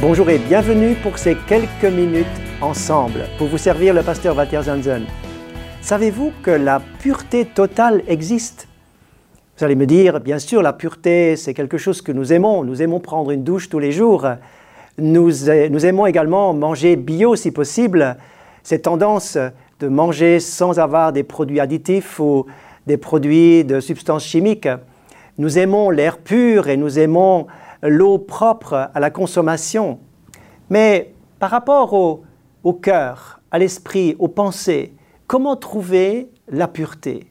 Bonjour et bienvenue pour ces quelques minutes ensemble pour vous servir le pasteur Walter Zanzen. Savez-vous que la pureté totale existe? Vous allez me dire, bien sûr, la pureté, c'est quelque chose que nous aimons. Nous aimons prendre une douche tous les jours. Nous, nous aimons également manger bio si possible. Cette tendance de manger sans avoir des produits additifs ou des produits de substances chimiques. Nous aimons l'air pur et nous aimons l'eau propre à la consommation. Mais par rapport au, cœur, à l'esprit, aux pensées, comment trouver la pureté?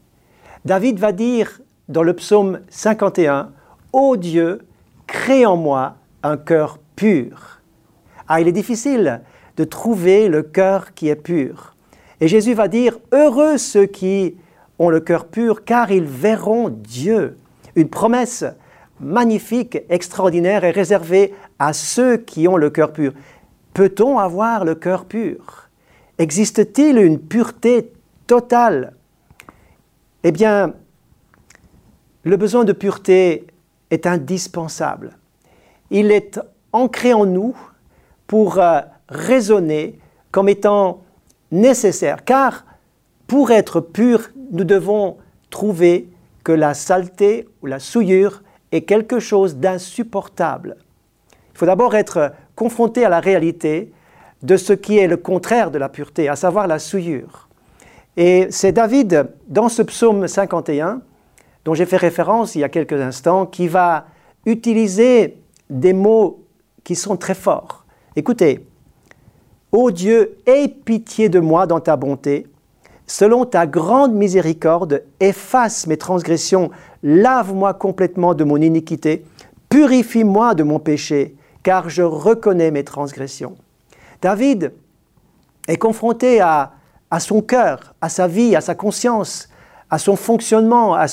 David va dire dans le psaume 51, Ô Dieu, crée en moi un cœur pur. Ah, il est difficile de trouver le cœur qui est pur. Et Jésus va dire, Heureux ceux qui ont le cœur pur, car ils verront Dieu. Une promesse magnifique, extraordinaire et réservé à ceux qui ont le cœur pur. Peut-on avoir le cœur pur? Existe-t-il une pureté totale? Eh bien, le besoin de pureté est indispensable. Il est ancré en nous pour euh, raisonner comme étant nécessaire, car pour être pur, nous devons trouver que la saleté ou la souillure est quelque chose d'insupportable. Il faut d'abord être confronté à la réalité de ce qui est le contraire de la pureté, à savoir la souillure. Et c'est David, dans ce psaume 51, dont j'ai fait référence il y a quelques instants, qui va utiliser des mots qui sont très forts. Écoutez, Ô Dieu, aie pitié de moi dans ta bonté, selon ta grande miséricorde, efface mes transgressions, lave-moi complètement de mon iniquité, purifie-moi de mon péché, car je reconnais mes transgressions. David est confronté à, son cœur, à sa vie, à sa conscience, à son fonctionnement, à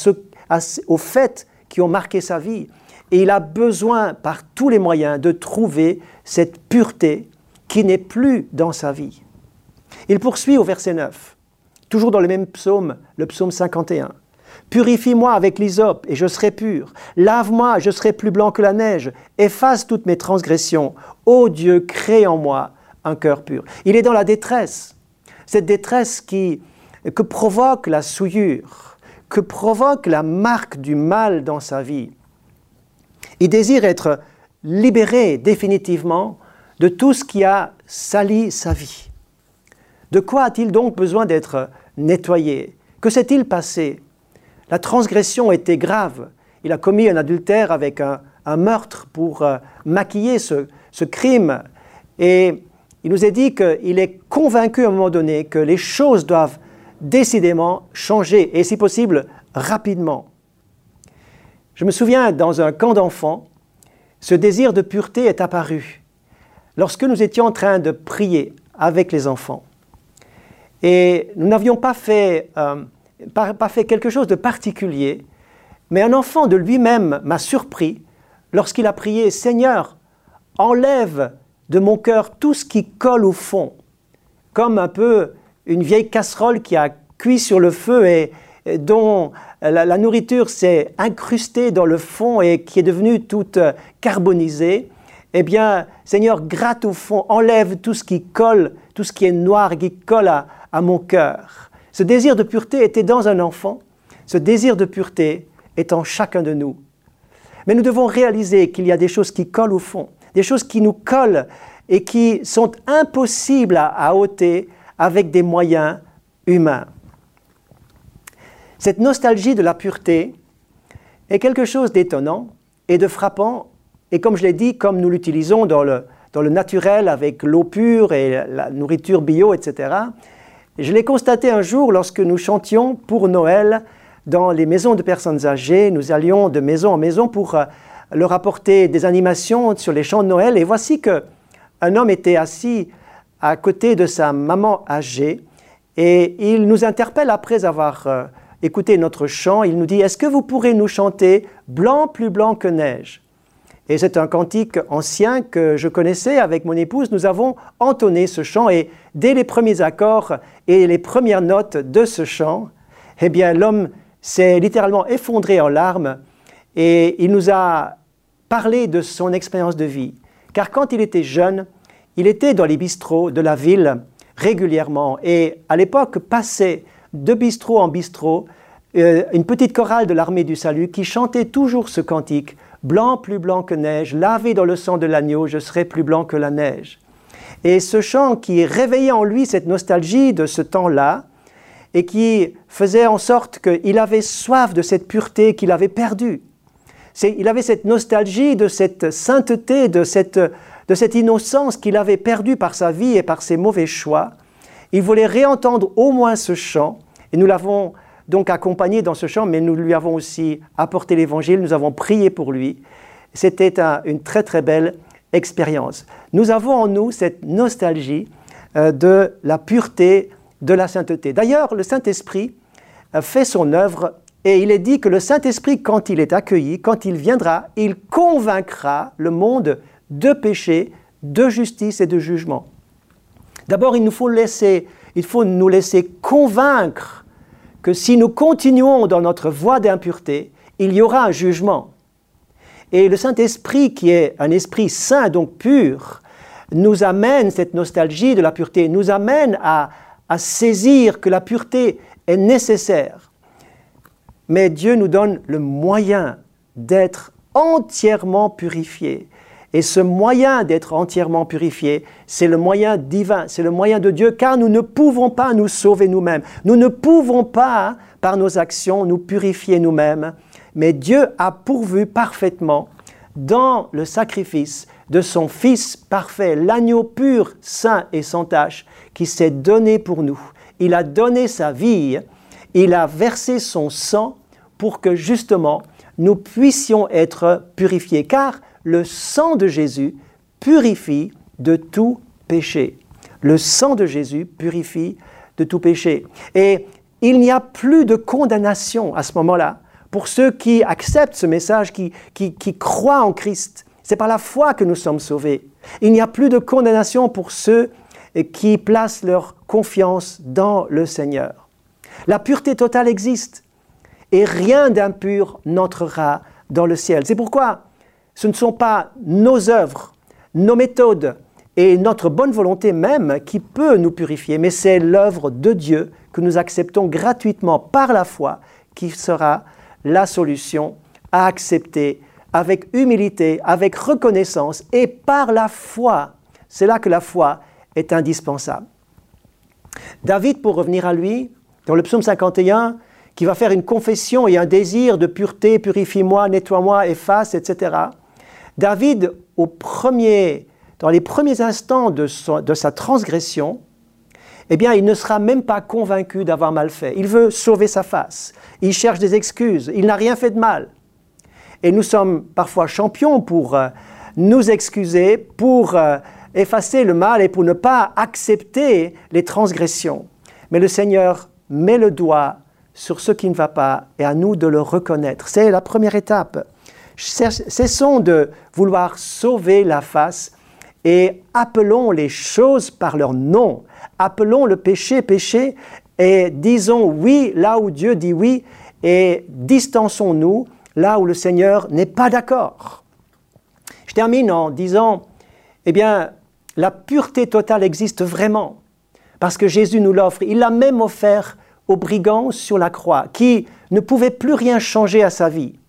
aux faits qui ont marqué sa vie. Et il a besoin, par tous les moyens, de trouver cette pureté qui n'est plus dans sa vie. Il poursuit au verset 9 toujours dans le même psaume, le psaume 51. Purifie-moi avec l'hysope et je serai pur. Lave-moi, je serai plus blanc que la neige. Efface toutes mes transgressions. Ô Dieu, crée en moi un cœur pur. Il est dans la détresse. Cette détresse que provoque la souillure, que provoque la marque du mal dans sa vie. Il désire être libéré définitivement de tout ce qui a sali sa vie. De quoi a-t-il donc besoin d'être nettoyé Que s'est-il passé? La transgression était grave. Il a commis un adultère avec un, meurtre pour euh, maquiller ce, ce crime. Et il nous est dit qu'il est convaincu à un moment donné que les choses doivent décidément changer, et si possible, rapidement. Je me souviens, dans un camp d'enfants, ce désir de pureté est apparu lorsque nous étions en train de prier avec les enfants. Et nous n'avions pas fait, euh, pas, fait quelque chose de particulier, mais un enfant de lui-même m'a surpris lorsqu'il a prié Seigneur, enlève de mon cœur tout ce qui colle au fond, comme un peu une vieille casserole qui a cuit sur le feu et, dont la, nourriture s'est incrustée dans le fond et qui est devenue toute carbonisée. Eh bien, Seigneur, gratte au fond, enlève tout ce qui colle, tout ce qui est noir, qui colle à, à mon cœur. Ce désir de pureté était dans un enfant, ce désir de pureté est en chacun de nous. Mais nous devons réaliser qu'il y a des choses qui collent au fond, des choses qui nous collent et qui sont impossibles à, ôter avec des moyens humains. Cette nostalgie de la pureté est quelque chose d'étonnant et de frappant, et comme je l'ai dit, comme nous l'utilisons dans le, dans le naturel avec l'eau pure et la nourriture bio, etc., je l'ai constaté un jour lorsque nous chantions pour Noël dans les maisons de personnes âgées. Nous allions de maison en maison pour euh, leur apporter des animations sur les chants de Noël. Et voici que un homme était assis à côté de sa maman âgée et il nous interpelle après avoir euh, écouté notre chant. Il nous dit Est-ce que vous pourrez nous chanter Blanc plus blanc que neige? Et c'est un cantique ancien que je connaissais avec mon épouse. Nous avons entonné ce chant et dès les premiers accords et les premières notes de ce chant, eh bien l'homme s'est littéralement effondré en larmes et il nous a parlé de son expérience de vie. Car quand il était jeune, il était dans les bistrots de la ville régulièrement et à l'époque passait de bistrot en bistrot euh, une petite chorale de l'armée du salut qui chantait toujours ce cantique Blanc plus blanc que neige, lavé dans le sang de l'agneau, je serai plus blanc que la neige. Et ce chant qui réveillait en lui cette nostalgie de ce temps-là, et qui faisait en sorte qu'il avait soif de cette pureté qu'il avait perdue. Il avait cette nostalgie de cette sainteté, de cette, de cette innocence qu'il avait perdue par sa vie et par ses mauvais choix. Il voulait réentendre au moins ce chant, et nous l'avons donc accompagné dans ce chant, mais nous lui avons aussi apporté l'évangile, nous avons prié pour lui. C'était une très très belle expérience. Nous avons en nous cette nostalgie euh, de la pureté, de la sainteté. D'ailleurs, le Saint-Esprit euh, fait son œuvre et il est dit que le Saint-Esprit, quand il est accueilli, quand il viendra, il convaincra le monde de péché, de justice et de jugement. D'abord, il nous faut laisser, il faut nous laisser convaincre que si nous continuons dans notre voie d'impureté, il y aura un jugement. Et le Saint-Esprit, qui est un esprit saint, donc pur, nous amène cette nostalgie de la pureté, nous amène à, saisir que la pureté est nécessaire. Mais Dieu nous donne le moyen d'être entièrement purifié. Et ce moyen d'être entièrement purifié, c'est le moyen divin, c'est le moyen de Dieu, car nous ne pouvons pas nous sauver nous-mêmes. Nous ne pouvons pas, par nos actions, nous purifier nous-mêmes. Mais Dieu a pourvu parfaitement dans le sacrifice de son Fils parfait, l'agneau pur, saint et sans tache, qui s'est donné pour nous. Il a donné sa vie, il a versé son sang pour que justement nous puissions être purifiés, car le sang de Jésus purifie de tout péché. Le sang de Jésus purifie de tout péché. Et il n'y a plus de condamnation à ce moment-là pour ceux qui acceptent ce message, qui, qui, croient en Christ. C'est par la foi que nous sommes sauvés. Il n'y a plus de condamnation pour ceux qui placent leur confiance dans le Seigneur. La pureté totale existe et rien d'impur n'entrera dans le ciel. C'est pourquoi ce ne sont pas nos œuvres, nos méthodes et notre bonne volonté même qui peut nous purifier, mais c'est l'œuvre de Dieu que nous acceptons gratuitement par la foi qui sera la solution à accepter avec humilité, avec reconnaissance et par la foi. C'est là que la foi est indispensable. David, pour revenir à lui, dans le psaume 51, qui va faire une confession et un désir de pureté, purifie-moi, nettoie-moi, efface, etc. David, dans les premiers instants de, de sa transgression, eh bien, il ne sera même pas convaincu d'avoir mal fait. Il veut sauver sa face. Il cherche des excuses. Il n'a rien fait de mal. Et nous sommes parfois champions pour euh, nous excuser, pour euh, effacer le mal et pour ne pas accepter les transgressions. Mais le Seigneur met le doigt sur ce qui ne va pas et à nous de le reconnaître. C'est la première étape. Cessons de vouloir sauver la face et appelons les choses par leur nom. Appelons le péché péché et disons oui là où Dieu dit oui et distançons-nous là où le Seigneur n'est pas d'accord. Je termine en disant, eh bien, la pureté totale existe vraiment parce que Jésus nous l'offre. Il l'a même offert aux brigands sur la croix qui ne pouvaient plus rien changer à sa vie.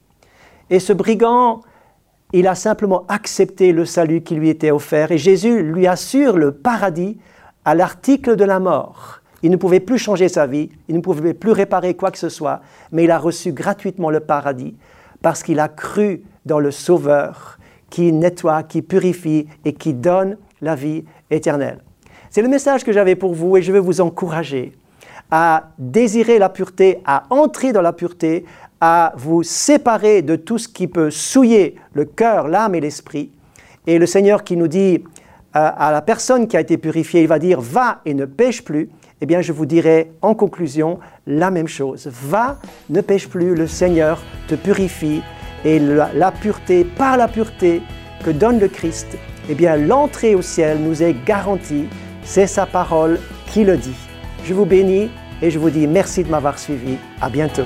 Et ce brigand il a simplement accepté le salut qui lui était offert et Jésus lui assure le paradis à l'article de la mort. Il ne pouvait plus changer sa vie, il ne pouvait plus réparer quoi que ce soit, mais il a reçu gratuitement le paradis parce qu'il a cru dans le Sauveur qui nettoie, qui purifie et qui donne la vie éternelle. C'est le message que j'avais pour vous et je veux vous encourager à désirer la pureté, à entrer dans la pureté, à vous séparer de tout ce qui peut souiller le cœur, l'âme et l'esprit. Et le Seigneur qui nous dit euh, à la personne qui a été purifiée, il va dire va et ne pêche plus. Eh bien, je vous dirai en conclusion la même chose. Va, ne pêche plus, le Seigneur te purifie et la, pureté, par la pureté que donne le Christ, eh bien, l'entrée au ciel nous est garantie. C'est sa parole qui le dit. Je vous bénis et je vous dis merci de m'avoir suivi. À bientôt.